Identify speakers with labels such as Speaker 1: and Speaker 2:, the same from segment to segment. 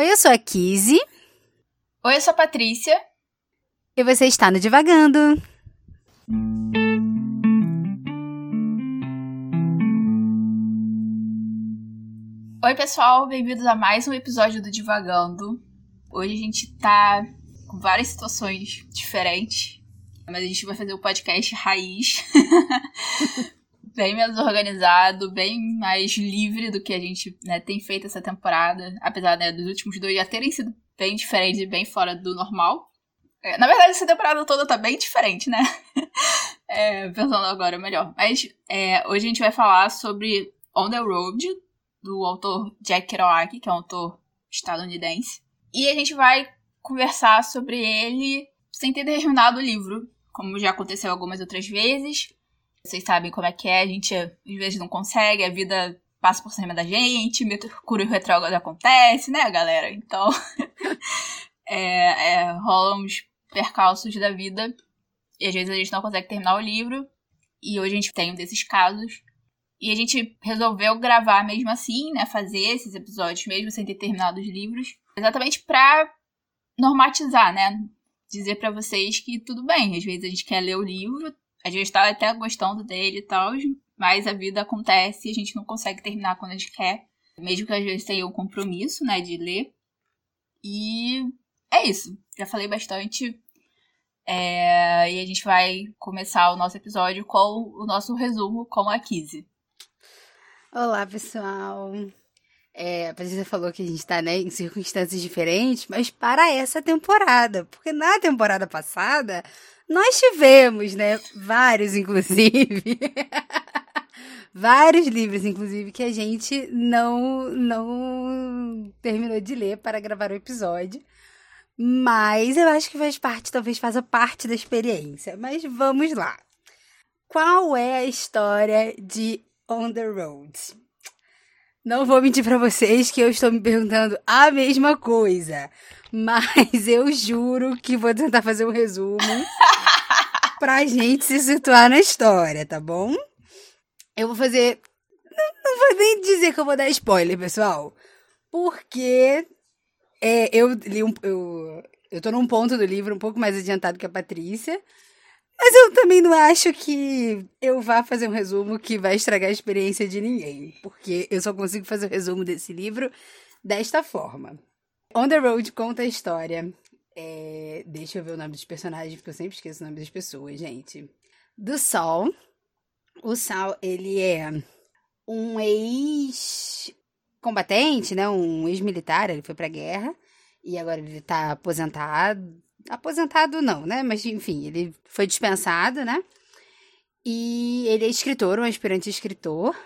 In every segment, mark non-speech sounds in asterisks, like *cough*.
Speaker 1: Oi, eu sou a Kizzy.
Speaker 2: Oi, eu sou a Patrícia.
Speaker 1: E você está no Divagando.
Speaker 2: Oi, pessoal, bem-vindos a mais um episódio do Divagando. Hoje a gente tá com várias situações diferentes, mas a gente vai fazer o podcast raiz. *laughs* bem menos organizado, bem mais livre do que a gente né, tem feito essa temporada. Apesar né, dos últimos dois já terem sido bem diferentes e bem fora do normal. É, na verdade, essa temporada toda tá bem diferente, né? *laughs* é, pensando agora melhor. Mas é, hoje a gente vai falar sobre On the Road, do autor Jack Kerouac, que é um autor estadunidense. E a gente vai conversar sobre ele sem ter terminado o livro, como já aconteceu algumas outras vezes. Vocês sabem como é que é, a gente às vezes não consegue, a vida passa por cima da gente, Mercúrio retrógrado acontece, né, galera? Então, *laughs* é, é, rolam uns percalços da vida e às vezes a gente não consegue terminar o livro. E hoje a gente tem um desses casos. E a gente resolveu gravar mesmo assim, né? Fazer esses episódios mesmo sem ter terminado os livros. Exatamente pra normatizar, né? Dizer para vocês que tudo bem, às vezes a gente quer ler o livro, a gente tá até gostando dele e tal, mas a vida acontece e a gente não consegue terminar quando a gente quer. Mesmo que às vezes tenha um compromisso, né, de ler. E é isso. Já falei bastante. É... E a gente vai começar o nosso episódio com o nosso resumo com a Kizzy.
Speaker 1: Olá, pessoal. É, a Patrícia falou que a gente está né, em circunstâncias diferentes, mas para essa temporada, porque na temporada passada nós tivemos, né, vários, inclusive, *laughs* vários livros, inclusive, que a gente não, não terminou de ler para gravar o episódio. Mas eu acho que faz parte, talvez faça parte da experiência. Mas vamos lá. Qual é a história de On the Road? Não vou mentir para vocês que eu estou me perguntando a mesma coisa. Mas eu juro que vou tentar fazer um resumo *laughs* pra gente se situar na história, tá bom? Eu vou fazer. Não, não vou nem dizer que eu vou dar spoiler, pessoal. Porque é, eu li um. Eu, eu tô num ponto do livro um pouco mais adiantado que a Patrícia. Mas eu também não acho que eu vá fazer um resumo que vai estragar a experiência de ninguém. Porque eu só consigo fazer o resumo desse livro desta forma. On the Road conta a história. É, deixa eu ver o nome dos personagens, porque eu sempre esqueço o nome das pessoas, gente. Do Sol. O Sol, ele é um ex-combatente, né? Um ex-militar, ele foi pra guerra. E agora ele tá aposentado aposentado não, né? Mas enfim, ele foi dispensado, né? E ele é escritor, um aspirante escritor.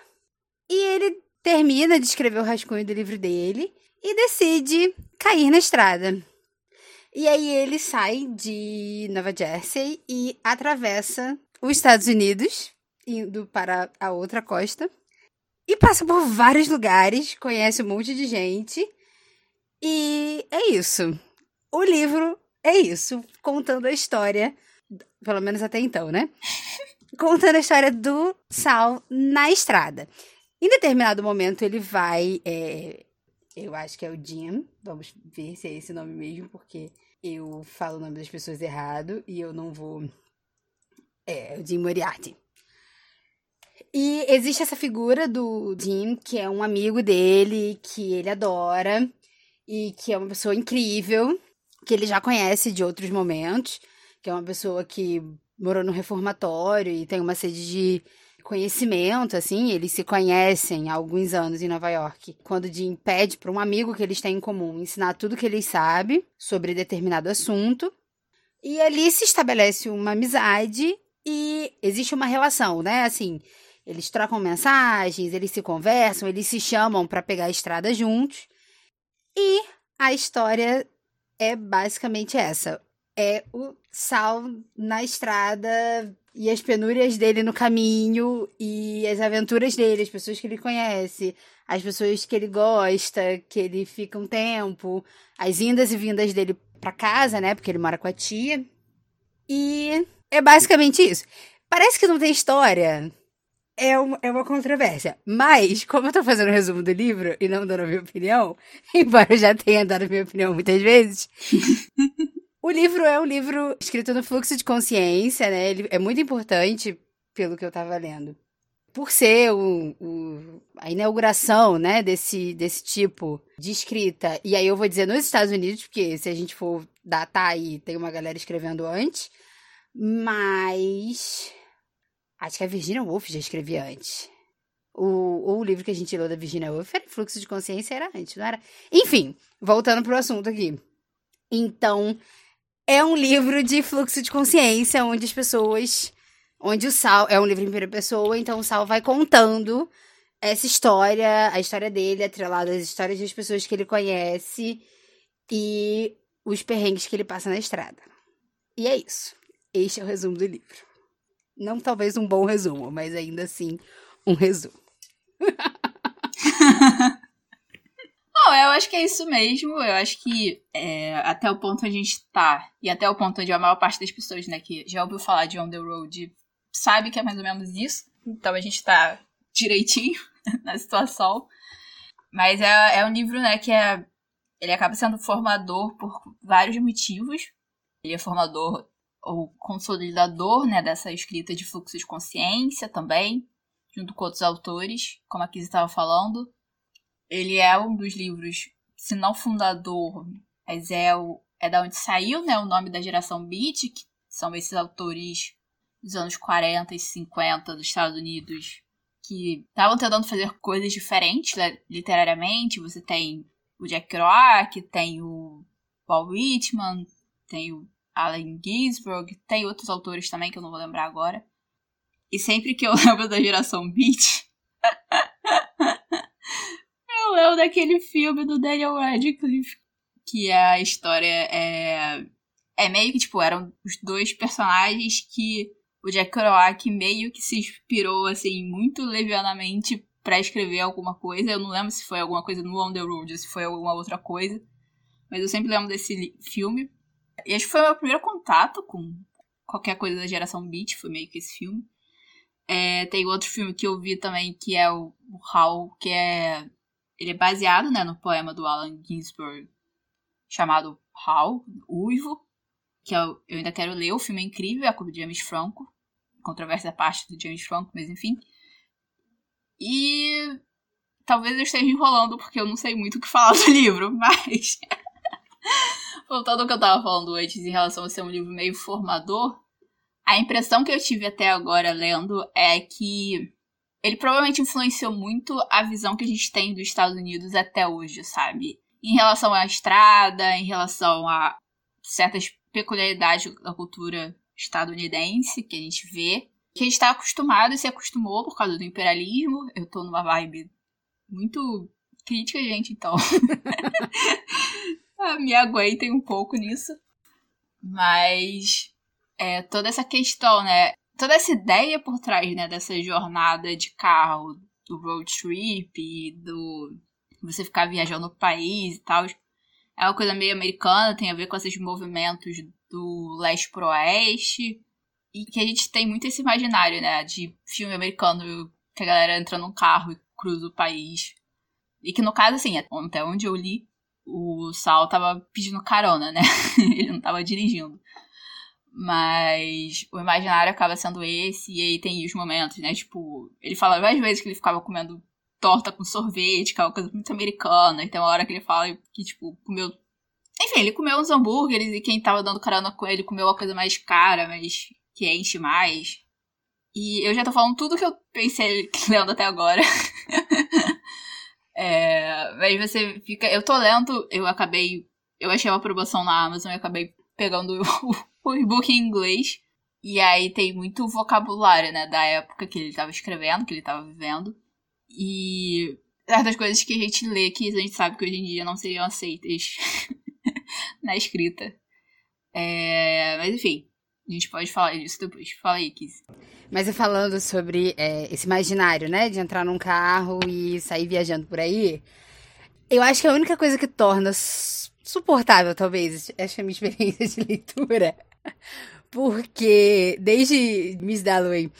Speaker 1: E ele termina de escrever o rascunho do livro dele e decide cair na estrada. E aí ele sai de Nova Jersey e atravessa os Estados Unidos, indo para a outra costa. E passa por vários lugares, conhece um monte de gente. E é isso. O livro é isso, contando a história, pelo menos até então, né? *laughs* contando a história do Sal na estrada. Em determinado momento ele vai, é, eu acho que é o Jim, vamos ver se é esse nome mesmo, porque eu falo o nome das pessoas errado e eu não vou. É, o Jim Moriarty. E existe essa figura do Jim, que é um amigo dele, que ele adora e que é uma pessoa incrível que ele já conhece de outros momentos, que é uma pessoa que morou no reformatório e tem uma sede de conhecimento, assim, eles se conhecem há alguns anos em Nova York. Quando Jim pede para um amigo que eles têm em comum ensinar tudo que ele sabe sobre determinado assunto, e ali se estabelece uma amizade e existe uma relação, né? Assim, eles trocam mensagens, eles se conversam, eles se chamam para pegar a estrada juntos. E a história é basicamente essa. É o Sal na estrada e as penúrias dele no caminho e as aventuras dele, as pessoas que ele conhece, as pessoas que ele gosta, que ele fica um tempo, as indas e vindas dele para casa, né? Porque ele mora com a tia. E é basicamente isso. Parece que não tem história, é uma, é uma controvérsia. Mas, como eu tô fazendo o um resumo do livro e não dando a minha opinião, *laughs* embora eu já tenha dado a minha opinião muitas vezes, *laughs* o livro é um livro escrito no fluxo de consciência, né? Ele é muito importante pelo que eu tava lendo. Por ser o, o, a inauguração, né, desse, desse tipo de escrita. E aí eu vou dizer nos Estados Unidos, porque se a gente for datar aí, tem uma galera escrevendo antes. Mas Acho que a Virginia Woolf já escrevia antes. O, o livro que a gente leu da Virginia Woolf era Fluxo de Consciência, era antes, não era? Enfim, voltando pro assunto aqui. Então, é um livro de fluxo de consciência, onde as pessoas. Onde o Sal. É um livro em primeira pessoa, então o Sal vai contando essa história, a história dele, atrelada às histórias das pessoas que ele conhece e os perrengues que ele passa na estrada. E é isso. Este é o resumo do livro. Não talvez um bom resumo, mas ainda assim um resumo. *laughs*
Speaker 2: Não, eu acho que é isso mesmo. Eu acho que é, até o ponto a gente tá, e até o ponto onde a maior parte das pessoas, né, que já ouviu falar de On the Road, sabe que é mais ou menos isso. Então a gente tá direitinho *laughs* na situação. Mas é, é um livro, né, que é. Ele acaba sendo formador por vários motivos. Ele é formador o consolidador né, dessa escrita de fluxo de consciência também, junto com outros autores, como a Kizzy estava falando. Ele é um dos livros, se não fundador, mas é, o, é da onde saiu né, o nome da geração Beat, que são esses autores dos anos 40 e 50 dos Estados Unidos, que estavam tentando fazer coisas diferentes né, literariamente. Você tem o Jack Kerouac, tem o Paul Whitman, tem o Allen Ginsberg, tem outros autores também que eu não vou lembrar agora. E sempre que eu *laughs* lembro da geração Beat, *laughs* eu lembro daquele filme do Daniel Radcliffe, que a história é é meio que tipo eram os dois personagens que o Jack Kerouac meio que se inspirou assim muito levianamente para escrever alguma coisa. Eu não lembro se foi alguma coisa no On the Road se foi alguma outra coisa, mas eu sempre lembro desse filme. E acho que foi o meu primeiro contato com qualquer coisa da geração Beat, foi meio que esse filme. É, tem outro filme que eu vi também, que é o, o Hal, que é. Ele é baseado né, no poema do Allen Ginsberg, chamado Hal, Uivo, que eu, eu ainda quero ler. O filme é incrível, é com o James Franco. Controvérsia à parte do James Franco, mas enfim. E talvez eu esteja enrolando porque eu não sei muito o que falar do *laughs* livro, mas voltando ao que eu tava falando antes em relação a ser um livro meio formador, a impressão que eu tive até agora lendo é que ele provavelmente influenciou muito a visão que a gente tem dos Estados Unidos até hoje, sabe? Em relação à estrada, em relação a certas peculiaridades da cultura estadunidense que a gente vê, que a gente está acostumado e se acostumou por causa do imperialismo. Eu tô numa vibe muito crítica, gente, então. *laughs* Me aguentem um pouco nisso. Mas é, toda essa questão, né? Toda essa ideia por trás, né, dessa jornada de carro, do road trip, do você ficar viajando no país e tal. É uma coisa meio americana, tem a ver com esses movimentos do leste pro oeste. E que a gente tem muito esse imaginário, né, de filme americano que a galera entra num carro e cruza o país. E que no caso, assim, até onde eu li, o Sal tava pedindo carona, né? *laughs* ele não tava dirigindo. Mas o imaginário acaba sendo esse, e aí tem os momentos, né? Tipo, ele fala várias vezes que ele ficava comendo torta com sorvete, que é uma coisa muito americana. E tem uma hora que ele fala que, tipo, comeu. Enfim, ele comeu uns hambúrgueres e quem tava dando carona com ele comeu uma coisa mais cara, mas que enche mais. E eu já tô falando tudo que eu pensei *laughs* lendo até agora. *laughs* É, aí você fica. Eu tô lendo, eu acabei. Eu achei uma promoção na Amazon e acabei pegando *laughs* o, o e-book em inglês. E aí tem muito vocabulário, né, da época que ele tava escrevendo, que ele tava vivendo. E certas coisas que a gente lê que a gente sabe que hoje em dia não seriam aceitas *laughs* na escrita. É, mas enfim, a gente pode falar disso depois. Fala aí, Kiss.
Speaker 1: Mas falando sobre é, esse imaginário, né? De entrar num carro e sair viajando por aí. Eu acho que a única coisa que torna suportável, talvez, essa é minha *laughs* experiência de leitura. Porque desde Miss Dalloway,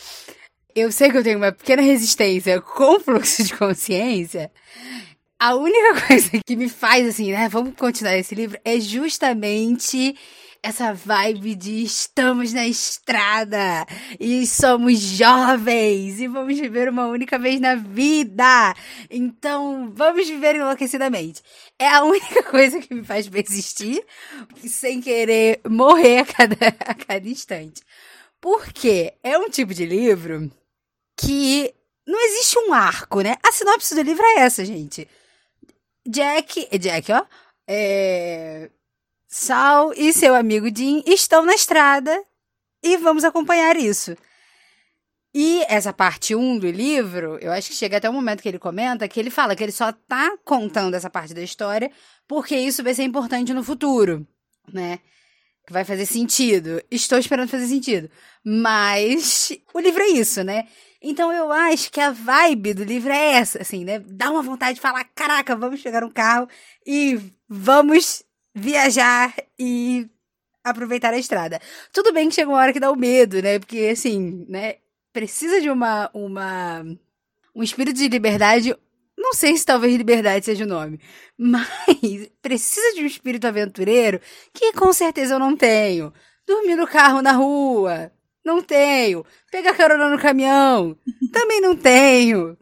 Speaker 1: eu sei que eu tenho uma pequena resistência com fluxo de consciência. A única *laughs* coisa que me faz assim, né, vamos continuar esse livro, é justamente essa vibe de estamos na estrada e somos jovens e vamos viver uma única vez na vida. Então, vamos viver enlouquecidamente. É a única *laughs* coisa que me faz persistir sem querer morrer a cada, *laughs* a cada instante. Porque é um tipo de livro que não existe um arco, né? A sinopse do livro é essa, gente. Jack, Jack, ó, é, Sal e seu amigo Jim estão na estrada e vamos acompanhar isso. E essa parte 1 do livro, eu acho que chega até o momento que ele comenta que ele fala que ele só tá contando essa parte da história porque isso vai ser importante no futuro, né? Que vai fazer sentido. Estou esperando fazer sentido. Mas o livro é isso, né? Então eu acho que a vibe do livro é essa, assim, né? Dá uma vontade de falar: caraca, vamos pegar um carro e vamos viajar e aproveitar a estrada. Tudo bem que chega uma hora que dá o medo, né? Porque, assim, né? Precisa de uma, uma um espírito de liberdade. Não sei se talvez liberdade seja o nome, *laughs* mas precisa de um espírito aventureiro que com certeza eu não tenho. Dormir no carro na rua, não tenho. Pegar carona no caminhão, *laughs* também não tenho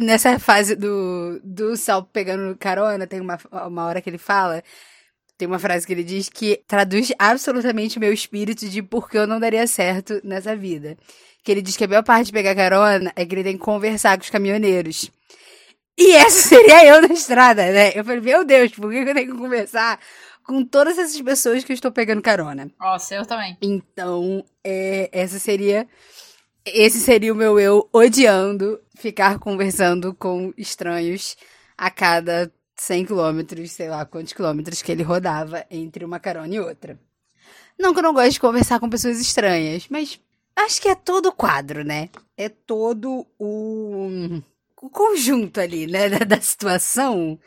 Speaker 1: nessa fase do, do Sal pegando carona, tem uma, uma hora que ele fala tem uma frase que ele diz que traduz absolutamente o meu espírito de por que eu não daria certo nessa vida. Que ele diz que a maior parte de pegar carona é que ele tem que conversar com os caminhoneiros. E essa *laughs* seria eu na estrada, né? Eu falei, meu Deus, por que eu tenho que conversar com todas essas pessoas que eu estou pegando carona?
Speaker 2: Nossa, eu também.
Speaker 1: Então, é, essa seria. Esse seria o meu eu odiando ficar conversando com estranhos a cada 100 quilômetros, sei lá quantos quilômetros que ele rodava entre uma carona e outra. Não que eu não goste de conversar com pessoas estranhas, mas acho que é todo o quadro, né? É todo o, o conjunto ali, né, da, da situação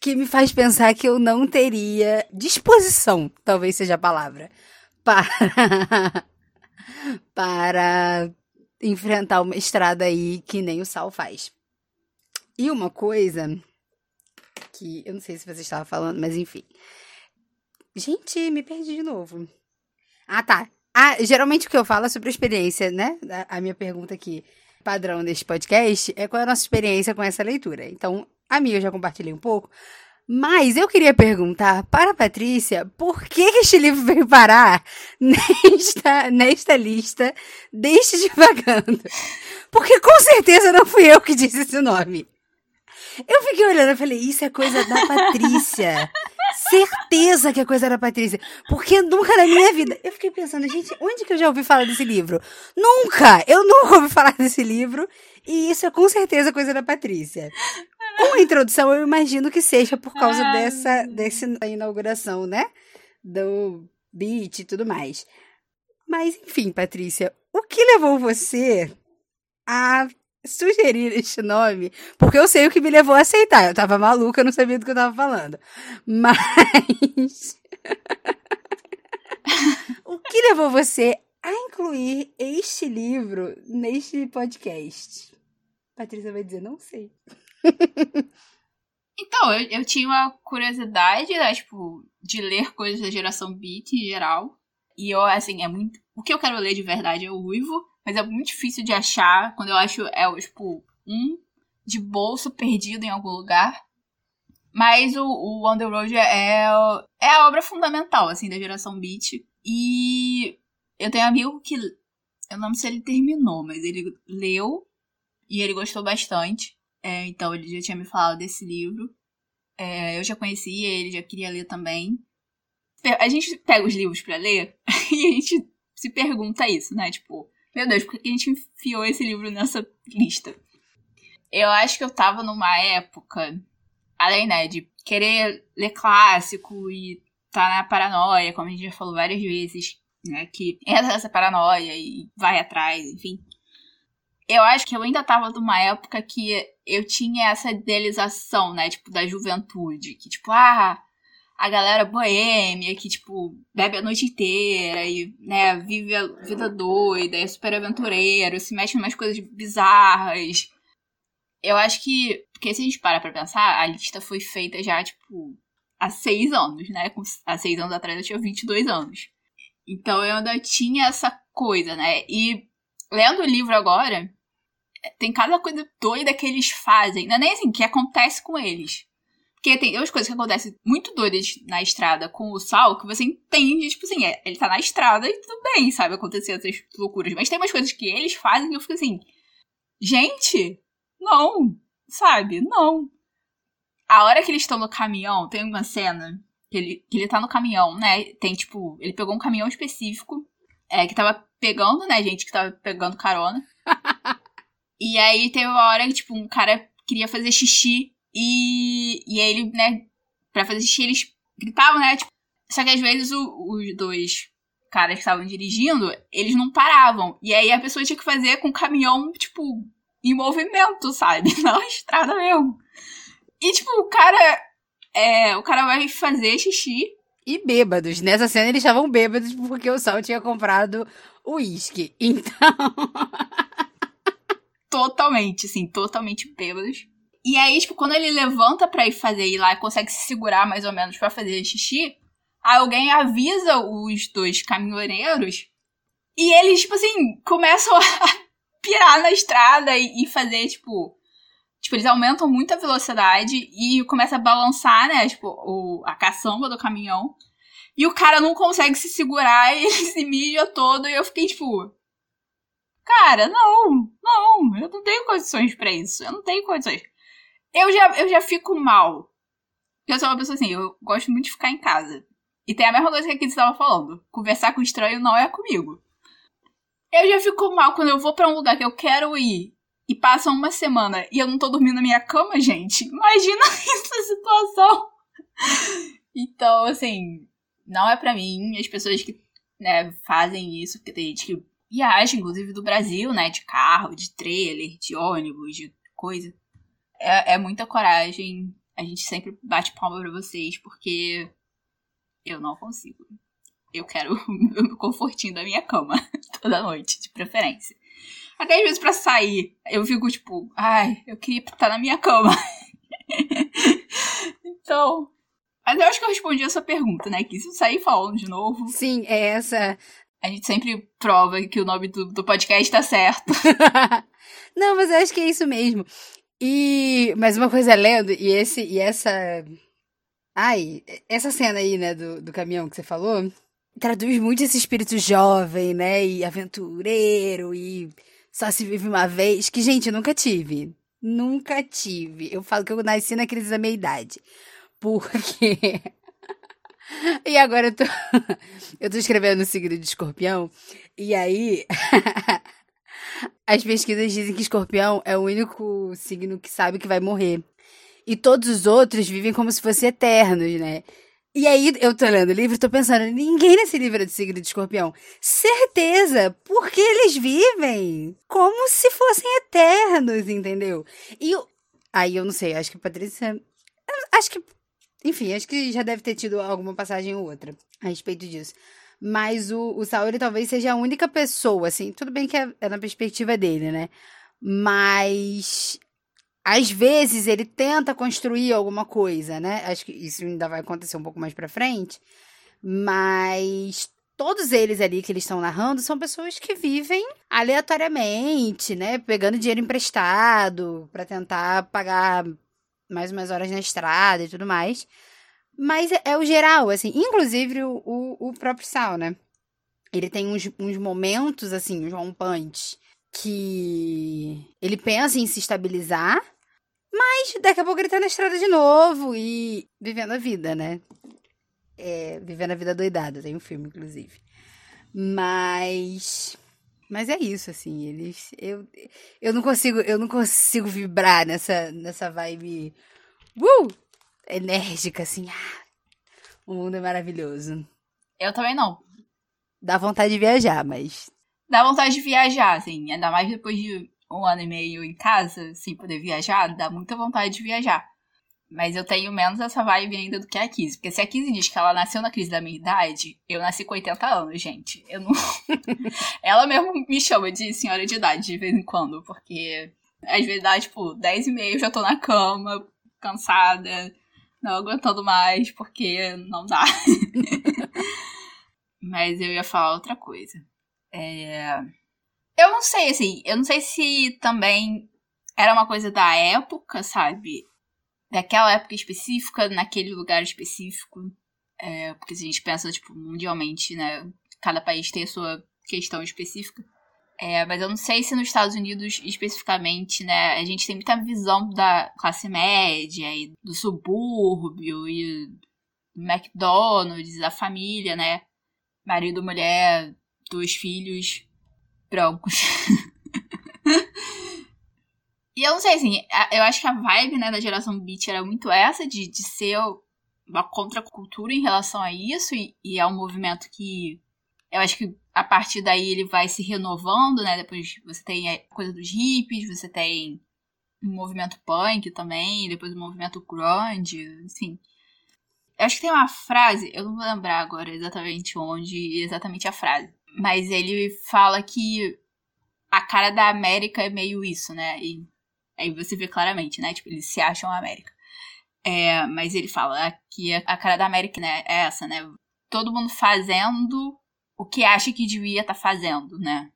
Speaker 1: que me faz pensar que eu não teria disposição, talvez seja a palavra, *laughs* para para enfrentar uma estrada aí que nem o Sal faz. E uma coisa eu não sei se você estava falando, mas enfim. Gente, me perdi de novo. Ah, tá. Ah, geralmente o que eu falo é sobre a experiência, né? A minha pergunta aqui, padrão deste podcast, é qual é a nossa experiência com essa leitura. Então, a minha eu já compartilhei um pouco, mas eu queria perguntar para a Patrícia por que este livro veio parar nesta, nesta lista deste *laughs* divagando. Porque com certeza não fui eu que disse esse nome. Eu fiquei olhando e falei, isso é coisa da Patrícia. *laughs* Certeza que é coisa da Patrícia. Porque nunca na minha vida. Eu fiquei pensando, gente, onde que eu já ouvi falar desse livro? Nunca! Eu nunca ouvi falar desse livro. E isso é com certeza coisa da Patrícia. Com a introdução, eu imagino que seja por causa dessa, dessa inauguração, né? Do beat e tudo mais. Mas, enfim, Patrícia, o que levou você a sugerir este nome, porque eu sei o que me levou a aceitar. Eu tava maluca, eu não sabia do que eu tava falando. Mas. *laughs* o que levou você a incluir este livro neste podcast? Patrícia vai dizer, não sei. *laughs*
Speaker 2: então, eu, eu tinha uma curiosidade, né, tipo, de ler coisas da geração Beat em geral. E eu, assim, é muito. O que eu quero ler de verdade é o Uivo. Mas é muito difícil de achar. Quando eu acho, é tipo, um de bolso perdido em algum lugar. Mas o, o Road é, é a obra fundamental, assim, da geração Beat. E eu tenho um amigo que. Eu não sei se ele terminou, mas ele leu e ele gostou bastante. É, então ele já tinha me falado desse livro. É, eu já conhecia, ele já queria ler também. A gente pega os livros para ler *laughs* e a gente se pergunta isso, né? Tipo, meu Deus, por que a gente enfiou esse livro nessa lista? Eu acho que eu tava numa época, além, né, de querer ler clássico e tá na paranoia, como a gente já falou várias vezes, né, que *laughs* entra nessa paranoia e vai atrás, enfim. Eu acho que eu ainda tava numa época que eu tinha essa idealização, né, tipo, da juventude, que tipo, ah, a galera boêmia que, tipo, bebe a noite inteira e, né, vive a vida doida, é super aventureiro, se mexe em umas coisas bizarras. Eu acho que, porque se a gente para pra pensar, a lista foi feita já, tipo, há seis anos, né? Há seis anos atrás eu tinha 22 anos. Então eu ainda tinha essa coisa, né? E lendo o livro agora, tem cada coisa doida que eles fazem. Não é nem assim, que acontece com eles. Porque tem duas coisas que acontecem muito doidas na estrada com o Sal, que você entende, tipo assim, é, ele tá na estrada e tudo bem, sabe, acontecer essas loucuras. Mas tem umas coisas que eles fazem que eu fico assim, gente, não, sabe, não. A hora que eles estão no caminhão, tem uma cena que ele, que ele tá no caminhão, né, tem tipo, ele pegou um caminhão específico, é, que tava pegando, né, gente que tava pegando carona. *laughs* e aí teve uma hora que, tipo, um cara queria fazer xixi e, e aí ele, né, pra fazer xixi, eles gritavam, né? Tipo, só que às vezes o, os dois caras que estavam dirigindo, eles não paravam. E aí a pessoa tinha que fazer com o caminhão, tipo, em movimento, sabe? *laughs* Na estrada mesmo. E, tipo, o cara. É, o cara vai fazer xixi.
Speaker 1: E bêbados. Nessa cena eles estavam bêbados porque o Sol tinha comprado uísque. *laughs* Então.
Speaker 2: totalmente, assim, totalmente bêbados. E aí, tipo, quando ele levanta pra ir fazer ir lá e consegue se segurar mais ou menos para fazer xixi, alguém avisa os dois caminhoneiros e eles, tipo assim, começam *laughs* a pirar na estrada e, e fazer, tipo. Tipo, eles aumentam muito a velocidade e começa a balançar, né? Tipo, o, a caçamba do caminhão. E o cara não consegue se segurar e *laughs* ele se mija todo. E eu fiquei, tipo. Cara, não, não, eu não tenho condições para isso. Eu não tenho condições. Eu já, eu já fico mal. Eu sou uma pessoa assim, eu gosto muito de ficar em casa. E tem a mesma coisa que aqui você estava falando. Conversar com estranho não é comigo. Eu já fico mal quando eu vou para um lugar que eu quero ir e passa uma semana e eu não tô dormindo na minha cama, gente. Imagina *laughs* essa situação. Então, assim, não é para mim. As pessoas que né, fazem isso, porque tem gente que viaja, inclusive do Brasil, né? De carro, de trailer, de ônibus, de coisa é, é muita coragem. A gente sempre bate palma pra vocês, porque eu não consigo. Eu quero *laughs* o confortinho da minha cama *laughs* toda noite, de preferência. Até às vezes pra sair, eu fico tipo, ai, eu queria estar na minha cama. *laughs* então. Mas eu acho que eu respondi essa pergunta, né? Que se eu sair falando de novo.
Speaker 1: Sim, é essa.
Speaker 2: A gente sempre prova que o nome do, do podcast tá certo.
Speaker 1: Não, mas eu acho que é isso mesmo. E mas uma coisa lendo e esse e essa ai, essa cena aí, né, do, do caminhão que você falou, traduz muito esse espírito jovem, né, e aventureiro e só se vive uma vez, que gente, eu nunca tive. Nunca tive. Eu falo que eu nasci na crise da meia idade. Porque *laughs* E agora eu tô *laughs* eu tô escrevendo o signo de Escorpião e aí *laughs* As pesquisas dizem que escorpião é o único signo que sabe que vai morrer. E todos os outros vivem como se fossem eternos, né? E aí, eu tô lendo o livro e tô pensando, ninguém nesse livro é de signo de escorpião. Certeza! Porque eles vivem como se fossem eternos, entendeu? E eu, aí eu não sei, acho que Patrícia. Acho que. Enfim, acho que já deve ter tido alguma passagem ou outra a respeito disso. Mas o, o Saori talvez seja a única pessoa, assim, tudo bem que é, é na perspectiva dele, né? Mas às vezes ele tenta construir alguma coisa, né? Acho que isso ainda vai acontecer um pouco mais pra frente. Mas todos eles ali que eles estão narrando são pessoas que vivem aleatoriamente, né? Pegando dinheiro emprestado para tentar pagar mais umas horas na estrada e tudo mais. Mas é, é, o geral, assim. Inclusive o, o, o, próprio Sal, né? Ele tem uns, uns momentos, assim, uns rompantes, que ele pensa em se estabilizar, mas daqui a pouco ele tá na estrada de novo e vivendo a vida, né? É, vivendo a vida doidada, tem um filme, inclusive. Mas. Mas é isso, assim, eles. Eu, eu não consigo, eu não consigo vibrar nessa, nessa vibe. Uh! Enérgica, assim. Ah, o mundo é maravilhoso.
Speaker 2: Eu também não.
Speaker 1: Dá vontade de viajar, mas.
Speaker 2: Dá vontade de viajar, assim. Ainda mais depois de um ano e meio em casa, sem poder viajar, dá muita vontade de viajar. Mas eu tenho menos essa vibe ainda do que a Kizzy. Porque se a Kizzy diz que ela nasceu na crise da minha idade, eu nasci com 80 anos, gente. Eu não. *laughs* ela mesmo me chama de senhora de idade de vez em quando, porque às vezes dá, tipo, 10 e meia, eu já tô na cama, cansada, não aguentando mais, porque não dá. *laughs* Mas eu ia falar outra coisa. É... Eu não sei, assim, eu não sei se também era uma coisa da época, sabe? daquela época específica, naquele lugar específico. É, porque se a gente pensa, tipo, mundialmente, né? Cada país tem a sua questão específica. É, mas eu não sei se nos Estados Unidos especificamente, né? A gente tem muita visão da classe média e do subúrbio e do McDonald's, da família, né? Marido, mulher, dois filhos brancos. *laughs* E eu não sei, assim, eu acho que a vibe, né, da geração beat era muito essa, de, de ser uma contracultura em relação a isso, e, e é um movimento que eu acho que a partir daí ele vai se renovando, né? Depois você tem a coisa dos hippies, você tem um movimento punk também, depois o movimento grunge, assim. Eu acho que tem uma frase, eu não vou lembrar agora exatamente onde, exatamente a frase, mas ele fala que a cara da América é meio isso, né? E Aí você vê claramente, né? Tipo, eles se acham América. É, mas ele fala que a cara da América né, é essa, né? Todo mundo fazendo o que acha que devia estar tá fazendo, né?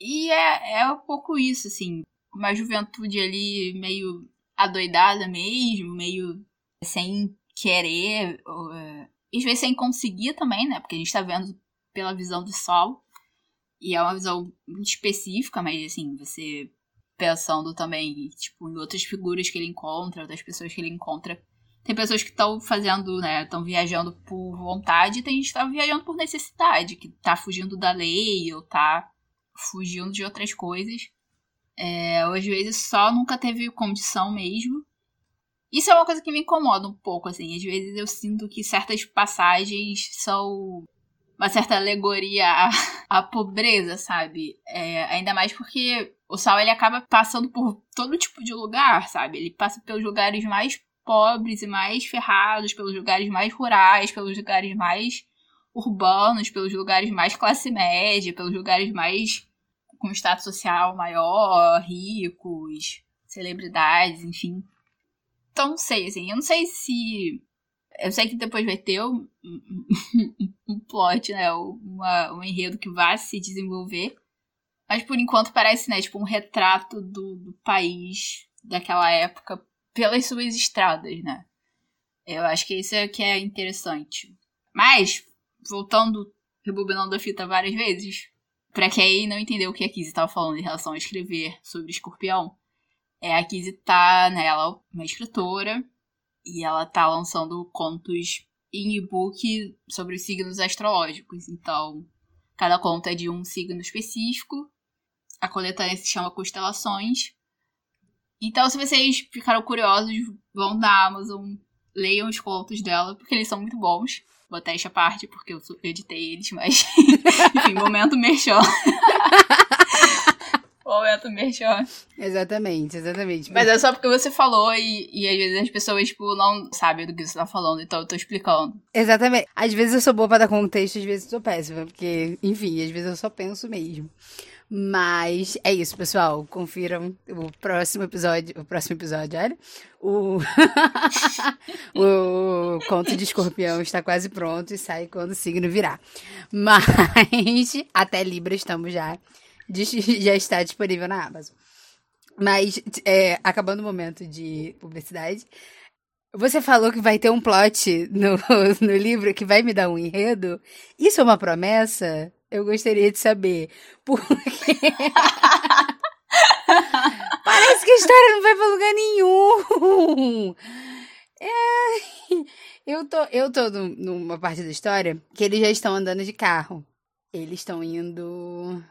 Speaker 2: E é, é um pouco isso, assim. Uma juventude ali meio adoidada mesmo, meio sem querer, ou, é, às vezes sem conseguir também, né? Porque a gente tá vendo pela visão do sol. E é uma visão muito específica, mas assim, você pensando também, tipo, em outras figuras que ele encontra, outras pessoas que ele encontra. Tem pessoas que estão fazendo, né, estão viajando por vontade e tem gente que tá viajando por necessidade, que tá fugindo da lei ou tá fugindo de outras coisas. É, ou às vezes só nunca teve condição mesmo. Isso é uma coisa que me incomoda um pouco, assim. Às vezes eu sinto que certas passagens são uma certa alegoria à, *laughs* à pobreza, sabe? É, ainda mais porque o Sal ele acaba passando por todo tipo de lugar, sabe? Ele passa pelos lugares mais pobres e mais ferrados, pelos lugares mais rurais, pelos lugares mais urbanos, pelos lugares mais classe média, pelos lugares mais com status social maior, ricos, celebridades, enfim. Então, não sei, assim, eu não sei se. Eu sei que depois vai ter um, *laughs* um, plot, né? Uma, um enredo que vai se desenvolver. Mas por enquanto parece, né, tipo, um retrato do, do país daquela época pelas suas estradas, né? Eu acho que isso é que é interessante. Mas, voltando, rebobinando a fita várias vezes, para quem não entendeu o que a Kizzy estava falando em relação a escrever sobre escorpião, é a Kizzy tá, né, ela é uma escritora e ela tá lançando contos em e-book sobre os signos astrológicos. Então, cada conto é de um signo específico a coletânea se chama Constelações. Então, se vocês ficaram curiosos, vão na Amazon, leiam os contos dela, porque eles são muito bons. Vou até essa parte, porque eu editei eles, mas. *laughs* Enfim, momento merchan. *laughs* momento merchan.
Speaker 1: Exatamente, exatamente.
Speaker 2: Mas é só porque você falou e, e às vezes as pessoas, tipo, não sabem do que você tá falando, então eu tô explicando.
Speaker 1: Exatamente. Às vezes eu sou boa pra dar contexto, às vezes eu sou péssima, porque, enfim, às vezes eu só penso mesmo. Mas é isso, pessoal. Confiram o próximo episódio. O próximo episódio, olha. O, *laughs* o conto de escorpião está quase pronto e sai quando o signo virar. Mas *laughs* até Libra estamos já. Já está disponível na Amazon. Mas, é, acabando o momento de publicidade, você falou que vai ter um plot no, *laughs* no livro que vai me dar um enredo. Isso é uma promessa? Eu gostaria de saber. Porque. *laughs* Parece que a história não vai pra lugar nenhum. É... Eu tô, eu tô numa parte da história que eles já estão andando de carro. Eles estão indo.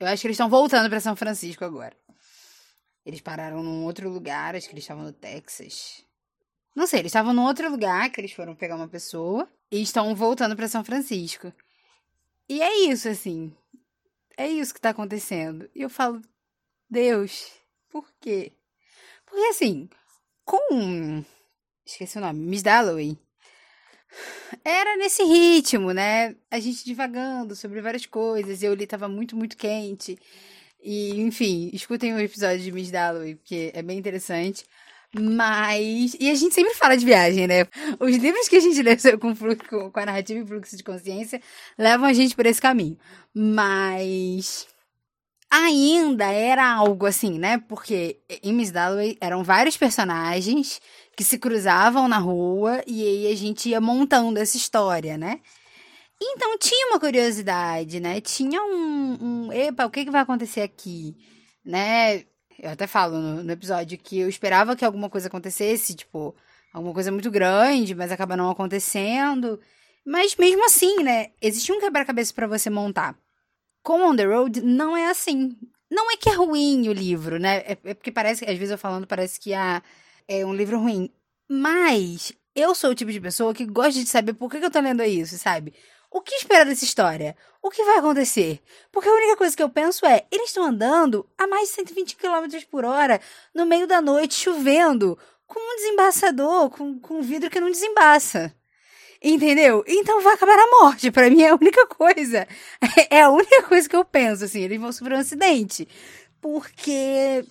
Speaker 1: Eu acho que eles estão voltando para São Francisco agora. Eles pararam num outro lugar, acho que eles estavam no Texas. Não sei, eles estavam num outro lugar que eles foram pegar uma pessoa e estão voltando para São Francisco. E é isso, assim. É isso que tá acontecendo. E eu falo, Deus, por quê? Porque, assim, com Esqueci o nome. Miss Dalloway. Era nesse ritmo, né? A gente divagando sobre várias coisas. Eu li tava muito, muito quente. E, enfim, escutem o episódio de Miss Dalloway, porque é bem interessante. Mas. E a gente sempre fala de viagem, né? Os livros que a gente *laughs* lê com, fluxo, com a narrativa e fluxo de consciência levam a gente por esse caminho. Mas. Ainda era algo assim, né? Porque em Miss Dalloway eram vários personagens que se cruzavam na rua e aí a gente ia montando essa história, né? Então tinha uma curiosidade, né? Tinha um, um epa, o que, que vai acontecer aqui, né? Eu até falo no, no, episódio que eu esperava que alguma coisa acontecesse, tipo, alguma coisa muito grande, mas acaba não acontecendo. Mas mesmo assim, né? Existe um quebra-cabeça para você montar. Com On the Road, não é assim. Não é que é ruim o livro, né? É, é porque parece, às vezes eu falando, parece que ah, é um livro ruim. Mas eu sou o tipo de pessoa que gosta de saber por que, que eu tô lendo isso, sabe? O que esperar dessa história? O que vai acontecer? Porque a única coisa que eu penso é: eles estão andando a mais de 120 km por hora no meio da noite, chovendo, com um desembaçador, com, com um vidro que não desembaça. Entendeu? Então vai acabar a morte. Para mim é a única coisa. *laughs* É a única coisa que eu penso, assim. Eles vão sofrer um acidente. Porque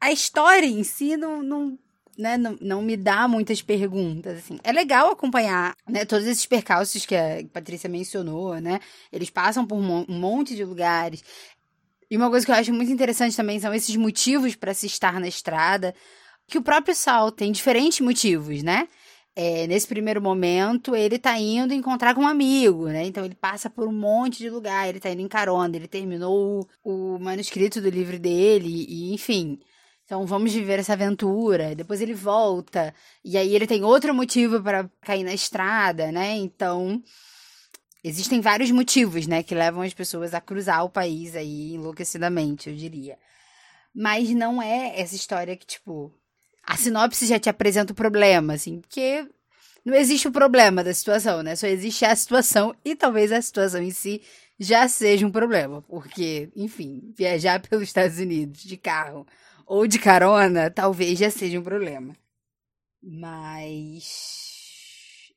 Speaker 1: a história em si não, não né, não, não me dá muitas perguntas, assim. É legal acompanhar, né, todos esses percalços que a Patrícia mencionou, né? Eles passam por um monte de lugares. E uma coisa que eu acho muito interessante também são esses motivos para se estar na estrada, que o próprio Sal tem diferentes motivos, né? É, nesse primeiro momento, ele tá indo encontrar com um amigo, né? Então ele passa por um monte de lugar, ele tá indo em carona, ele terminou o, o manuscrito do livro dele, e enfim. Então vamos viver essa aventura. Depois ele volta e aí ele tem outro motivo para cair na estrada, né? Então existem vários motivos, né, que levam as pessoas a cruzar o país aí enlouquecidamente, eu diria. Mas não é essa história que tipo a sinopse já te apresenta o problema, assim, porque não existe o problema da situação, né? Só existe a situação e talvez a situação em si já seja um problema, porque, enfim, viajar *laughs* pelos Estados Unidos de carro ou de carona, talvez já seja um problema. Mas.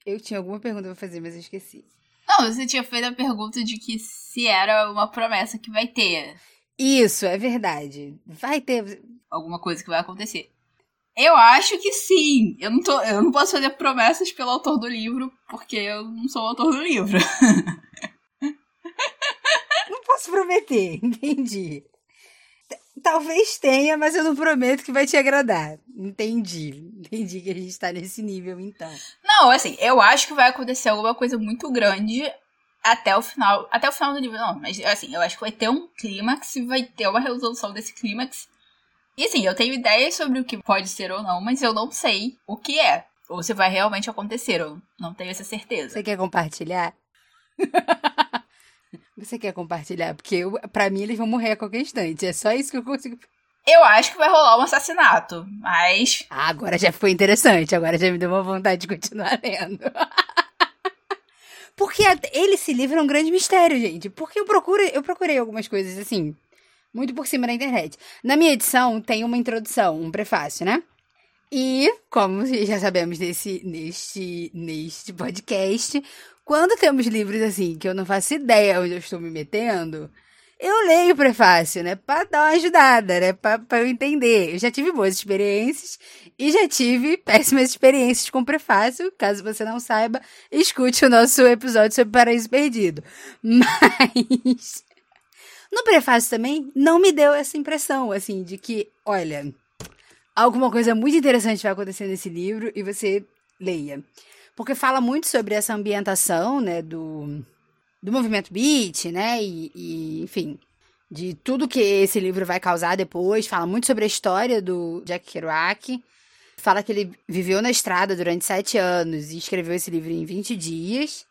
Speaker 1: Eu tinha alguma pergunta pra fazer, mas eu esqueci.
Speaker 2: Não, você tinha feito a pergunta de que se era uma promessa que vai ter.
Speaker 1: Isso, é verdade. Vai ter.
Speaker 2: Alguma coisa que vai acontecer. Eu acho que sim. Eu não, tô, eu não posso fazer promessas pelo autor do livro, porque eu não sou o autor do livro. *laughs*
Speaker 1: não posso prometer, *laughs* entendi. Talvez tenha, mas eu não prometo que vai te agradar. Entendi. Entendi que a gente tá nesse nível, então.
Speaker 2: Não, assim, eu acho que vai acontecer alguma coisa muito grande até o final. Até o final do livro, não. Mas, assim, eu acho que vai ter um clímax, vai ter uma resolução desse clímax. E, assim, eu tenho ideias sobre o que pode ser ou não, mas eu não sei o que é. Ou se vai realmente acontecer, eu não tenho essa certeza.
Speaker 1: Você quer compartilhar? *laughs* Você quer compartilhar? Porque eu, pra mim eles vão morrer a qualquer instante. É só isso que eu consigo.
Speaker 2: Eu acho que vai rolar um assassinato, mas.
Speaker 1: Ah, agora já foi interessante. Agora já me deu uma vontade de continuar lendo. *laughs* Porque ele, esse livro é um grande mistério, gente. Porque eu procuro, eu procurei algumas coisas assim, muito por cima na internet. Na minha edição tem uma introdução, um prefácio, né? E, como já sabemos nesse, neste, neste podcast, quando temos livros assim, que eu não faço ideia onde eu estou me metendo, eu leio o prefácio, né? Pra dar uma ajudada, né? Pra, pra eu entender. Eu já tive boas experiências e já tive péssimas experiências com prefácio. Caso você não saiba, escute o nosso episódio sobre Paraíso Perdido. *laughs* Mas. No prefácio também, não me deu essa impressão, assim, de que, olha, alguma coisa muito interessante vai acontecer nesse livro e você leia porque fala muito sobre essa ambientação, né, do, do movimento beat, né, e, e, enfim, de tudo que esse livro vai causar depois. Fala muito sobre a história do Jack Kerouac. Fala que ele viveu na estrada durante sete anos e escreveu esse livro em 20 dias.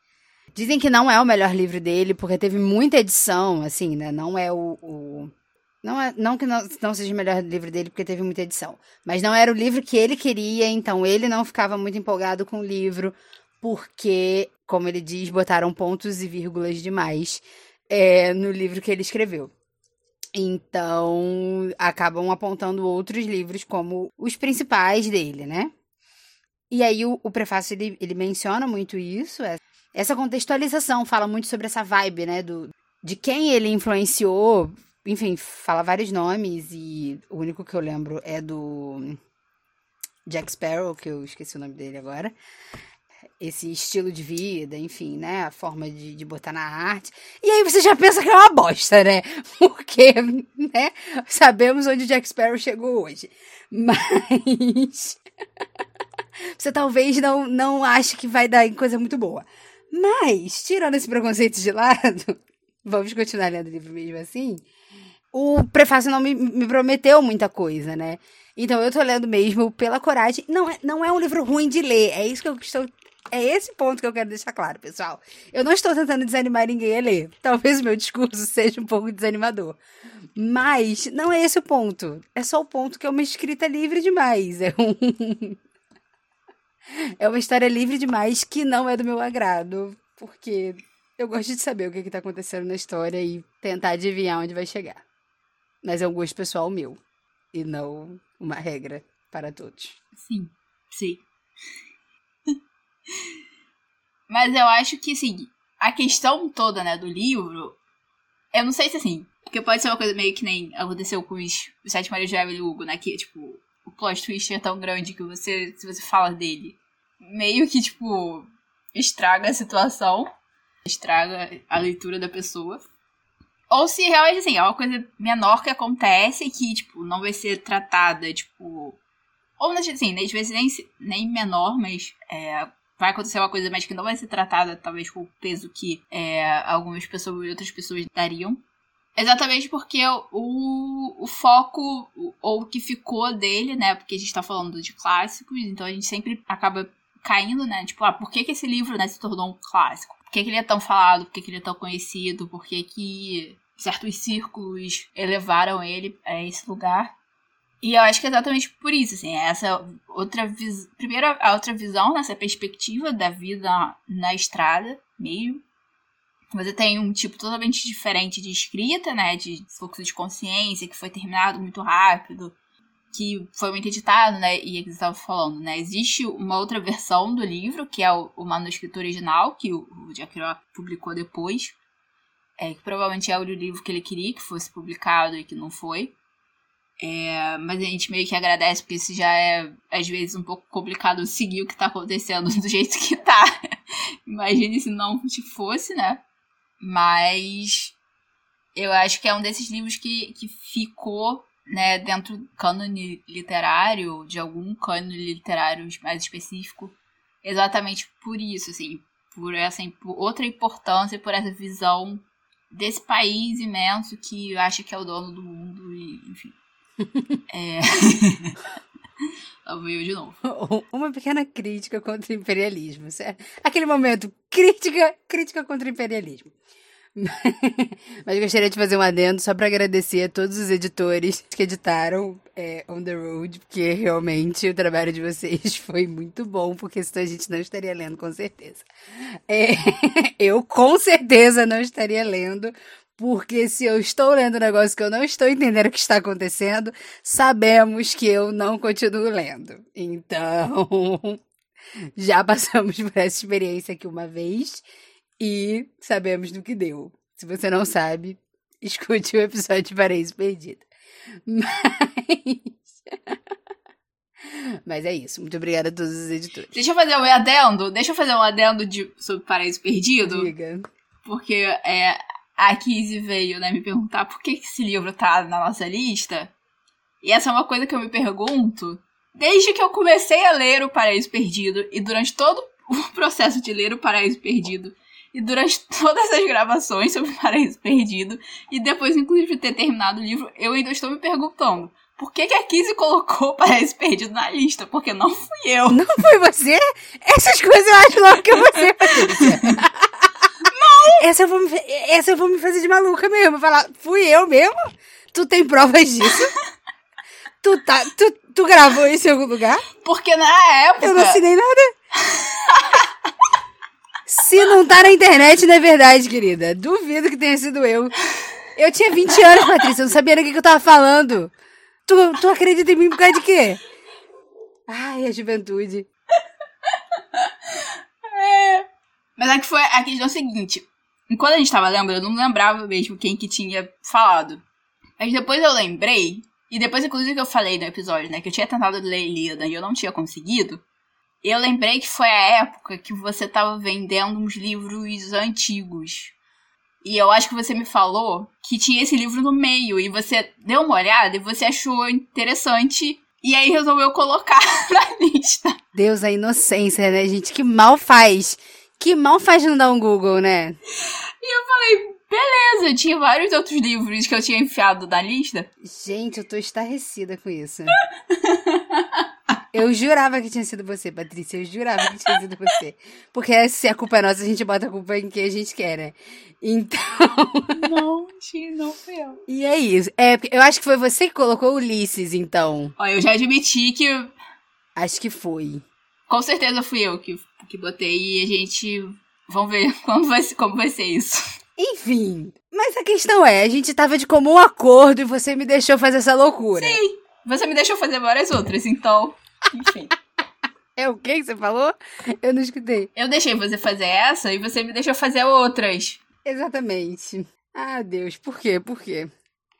Speaker 1: Dizem que não é o melhor livro dele, porque teve muita edição, assim, né? Não é o, o não, é, não que não, não seja o melhor livro dele, porque teve muita edição. Mas não era o livro que ele queria, então ele não ficava muito empolgado com o livro, porque, como ele diz, botaram pontos e vírgulas demais é, no livro que ele escreveu. Então, acabam apontando outros livros como os principais dele, né? E aí o, o prefácio, ele, ele menciona muito isso, é, essa contextualização, fala muito sobre essa vibe, né, do, de quem ele influenciou, enfim, fala vários nomes, e o único que eu lembro é do Jack Sparrow, que eu esqueci o nome dele agora, esse estilo de vida, enfim, né? A forma de, de botar na arte. E aí você já pensa que é uma bosta, né? *laughs* Porque, né? Sabemos onde Jack Sparrow chegou hoje. Mas. *laughs* você talvez não, não ache que vai dar em coisa muito boa. Mas, tirando esse preconceito de lado, *laughs* vamos continuar lendo o livro mesmo assim. O prefácio não me, me prometeu muita coisa, né? Então eu tô lendo mesmo pela coragem. Não é, não é um livro ruim de ler, é isso que eu estou é esse ponto que eu quero deixar claro, pessoal. Eu não estou tentando desanimar ninguém a ler. *laughs* Talvez o meu discurso seja um pouco desanimador. Mas não é esse o ponto. É só o ponto que é uma escrita livre demais. É um. *laughs* é uma história livre demais que não é do meu agrado. Porque eu gosto de saber o que está acontecendo na história e tentar adivinhar onde vai chegar. Mas é um gosto pessoal meu. E não uma regra para todos.
Speaker 2: Sim, sim. *laughs* Mas eu acho que, assim, a questão toda, né, do livro, eu não sei se, assim, porque pode ser uma coisa meio que nem aconteceu com os, os Sete Marias de Evelyn Hugo, né, que, tipo, o plot twist é tão grande que você, se você fala dele, meio que, tipo, estraga a situação, estraga a leitura da pessoa. Ou se realmente, assim, é uma coisa menor que acontece que, tipo, não vai ser tratada, tipo... Ou, assim, às vezes nem, nem menor, mas é, vai acontecer uma coisa, mas que não vai ser tratada, talvez, com o peso que é, algumas pessoas e outras pessoas dariam. Exatamente porque o, o foco, ou o que ficou dele, né? Porque a gente tá falando de clássicos, então a gente sempre acaba caindo, né? Tipo, ah, por que, que esse livro né, se tornou um clássico? Por que, que ele é tão falado? Por que, que ele é tão conhecido? Por que, que certos círculos elevaram ele a esse lugar? E eu acho que é exatamente por isso, assim, é essa outra visão. Primeiro, a outra visão, nessa perspectiva da vida na estrada mesmo. Você tem um tipo totalmente diferente de escrita, né? De fluxo de consciência, que foi terminado muito rápido, que foi muito editado, né? E é que estava falando, né? Existe uma outra versão do livro, que é o, o manuscrito original, que o, o Jack publicou depois. É, que provavelmente é o livro que ele queria que fosse publicado e que não foi. É, mas a gente meio que agradece, porque isso já é, às vezes, um pouco complicado seguir o que tá acontecendo *laughs* do jeito que tá. *laughs* Imagine se não fosse, né? Mas eu acho que é um desses livros que, que ficou né, dentro do cânone literário, de algum cânone literário mais específico, exatamente por isso, assim, por essa por outra importância, por essa visão desse país imenso que acha que é o dono do mundo e, enfim. *laughs* É. Lá vou eu de novo.
Speaker 1: Uma pequena crítica contra o imperialismo. Aquele momento, crítica, crítica contra o imperialismo. *laughs* Mas gostaria de fazer um adendo só para agradecer a todos os editores que editaram é, On the Road, porque realmente o trabalho de vocês *laughs* foi muito bom, porque senão a gente não estaria lendo, com certeza. É, *laughs* eu com certeza não estaria lendo, porque se eu estou lendo um negócio que eu não estou entendendo o que está acontecendo, sabemos que eu não continuo lendo. Então, já passamos por essa experiência aqui uma vez e sabemos do que deu. Se você não sabe, *laughs* escute o episódio de Paraíso Perdido. Mas. *laughs* Mas é isso. Muito obrigada a todos os editores.
Speaker 2: Deixa eu fazer um adendo. Deixa eu fazer um adendo de, sobre Paraíso Perdido.
Speaker 1: Diga.
Speaker 2: Porque é, a Kizzy veio né, me perguntar por que esse livro tá na nossa lista. E essa é uma coisa que eu me pergunto desde que eu comecei a ler O Paraíso Perdido e durante todo o *laughs* processo de ler O Paraíso Perdido e durante *laughs* todas as gravações sobre O Paraíso Perdido e depois, inclusive, de ter terminado o livro, eu ainda estou me perguntando por que, que a Kizzy colocou o Paraíso Perdido na lista? Porque não fui eu.
Speaker 1: Não foi você? Essas coisas eu acho logo que é você, Patrícia. Essa eu, vou me, essa eu vou me fazer de maluca mesmo. Falar, fui eu mesmo? Tu tem provas disso? tu, tá, tu, tu gravou isso em algum lugar?
Speaker 2: Porque na época.
Speaker 1: Eu não assinei nada. Se não tá na internet, não é verdade, querida. Duvido que tenha sido eu. Eu tinha 20 anos, Patrícia, eu não sabia o que, eu tava falando. Tu, tu acredita em mim por causa de quê? Ai, a juventude. É.
Speaker 2: Mas é que foi a questão é seguinte. Enquanto a gente tava lembrando, eu não lembrava mesmo quem que tinha falado. Mas depois eu lembrei, e depois, inclusive, que eu falei no episódio, né? Que eu tinha tentado ler Lida e eu não tinha conseguido eu lembrei que foi a época que você tava vendendo uns livros antigos. E eu acho que você me falou que tinha esse livro no meio, e você deu uma olhada e você achou interessante, e aí resolveu colocar *laughs* na lista.
Speaker 1: Deus, a inocência, né, gente? Que mal faz. Que mal faz não dar um Google, né?
Speaker 2: E eu falei, beleza, tinha vários outros livros que eu tinha enfiado na lista.
Speaker 1: Gente, eu tô estarrecida com isso. *laughs* eu jurava que tinha sido você, Patrícia. Eu jurava que tinha sido você. Porque se a culpa é nossa, a gente bota a culpa em quem a gente quer, né? Então. *laughs*
Speaker 2: Não, não fui eu.
Speaker 1: E é isso. É, eu acho que foi você que colocou Ulisses, então.
Speaker 2: Ó, eu já admiti que.
Speaker 1: Acho que foi.
Speaker 2: Com certeza fui eu que, que botei e a gente. Vamos ver *laughs* como vai, como vai ser isso.
Speaker 1: Enfim, mas a questão é, a gente tava de comum acordo e você me deixou fazer essa loucura.
Speaker 2: Sim, você me deixou fazer várias outras, então, enfim.
Speaker 1: é o que você falou? Eu não escutei.
Speaker 2: Eu deixei você fazer essa e você me deixou fazer outras.
Speaker 1: Exatamente. Ah, Deus, por quê? Por quê?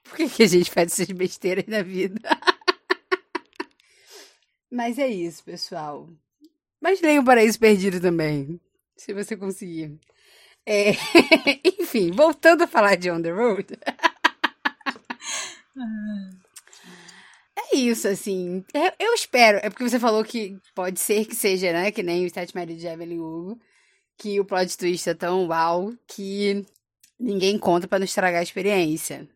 Speaker 1: Por que, que a gente faz essas besteiras na vida? *laughs* Mas é isso, pessoal. Mas leia o Paraíso Perdido também, se você conseguir. É... *laughs* Enfim, voltando a falar de On The Road. *laughs* é isso, assim. É, eu espero. É porque você falou que pode ser que seja, né? Que nem o Sete Maridos de Evelyn Hugo. Que o plot twist é tão uau que ninguém conta para não estragar a experiência.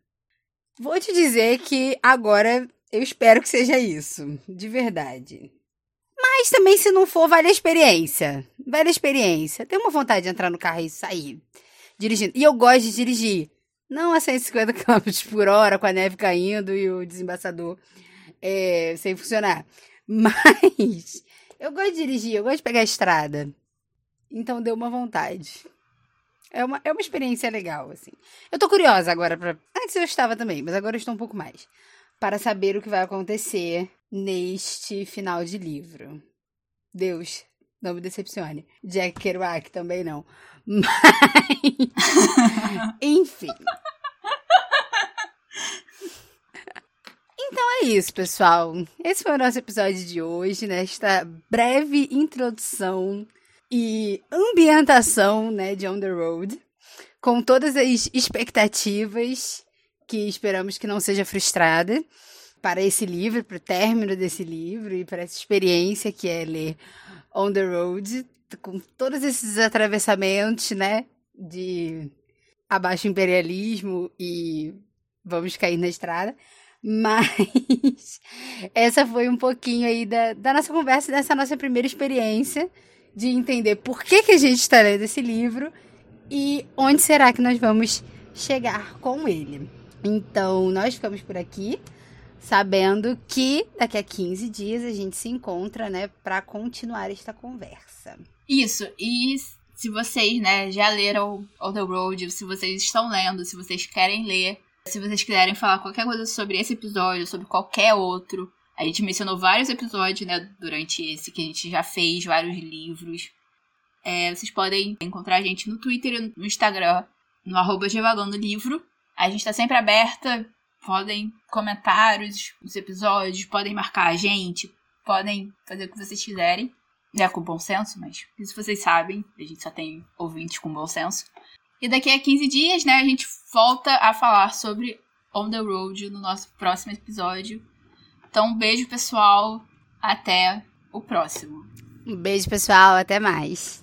Speaker 1: Vou te dizer que agora eu espero que seja isso. De verdade. Mas também, se não for, vale a experiência. Vale a experiência. Tenho uma vontade de entrar no carro e sair dirigindo. E eu gosto de dirigir. Não a 150 km por hora, com a neve caindo e o desembaçador é, sem funcionar. *laughs* Mas eu gosto de dirigir, eu gosto de pegar a estrada. Então deu uma vontade. É uma, é uma experiência legal, assim. Eu tô curiosa agora pra. Antes eu estava também, mas agora eu estou um pouco mais. Para saber o que vai acontecer neste final de livro. Deus, não me decepcione. Jack Kerouac também não. *laughs* Mas. *laughs* Enfim. Então é isso, pessoal. Esse foi o nosso episódio de hoje, nesta né? breve introdução e ambientação né, de On the Road, com todas as expectativas que esperamos que não seja frustrada para esse livro, para o término desse livro e para essa experiência que é ler On the Road, com todos esses atravessamentos, né, de abaixo imperialismo e vamos cair na estrada. Mas *laughs* essa foi um pouquinho aí da, da nossa conversa, dessa nossa primeira experiência de entender por que, que a gente está lendo esse livro e onde será que nós vamos chegar com ele. Então, nós ficamos por aqui sabendo que daqui a 15 dias a gente se encontra, né, para continuar esta conversa.
Speaker 2: Isso, e se vocês, né, já leram On the Road, se vocês estão lendo, se vocês querem ler, se vocês quiserem falar qualquer coisa sobre esse episódio, sobre qualquer outro, a gente mencionou vários episódios, né, durante esse que a gente já fez, vários livros. É, vocês podem encontrar a gente no Twitter e no Instagram, no arroba Livro. A gente tá sempre aberta podem comentar os, os episódios, podem marcar a gente, podem fazer o que vocês quiserem. Né, com bom senso, mas isso vocês sabem, a gente só tem ouvintes com bom senso. E daqui a 15 dias, né, a gente volta a falar sobre On the Road no nosso próximo episódio. Então, um beijo, pessoal. Até o próximo.
Speaker 1: Um beijo, pessoal. Até mais.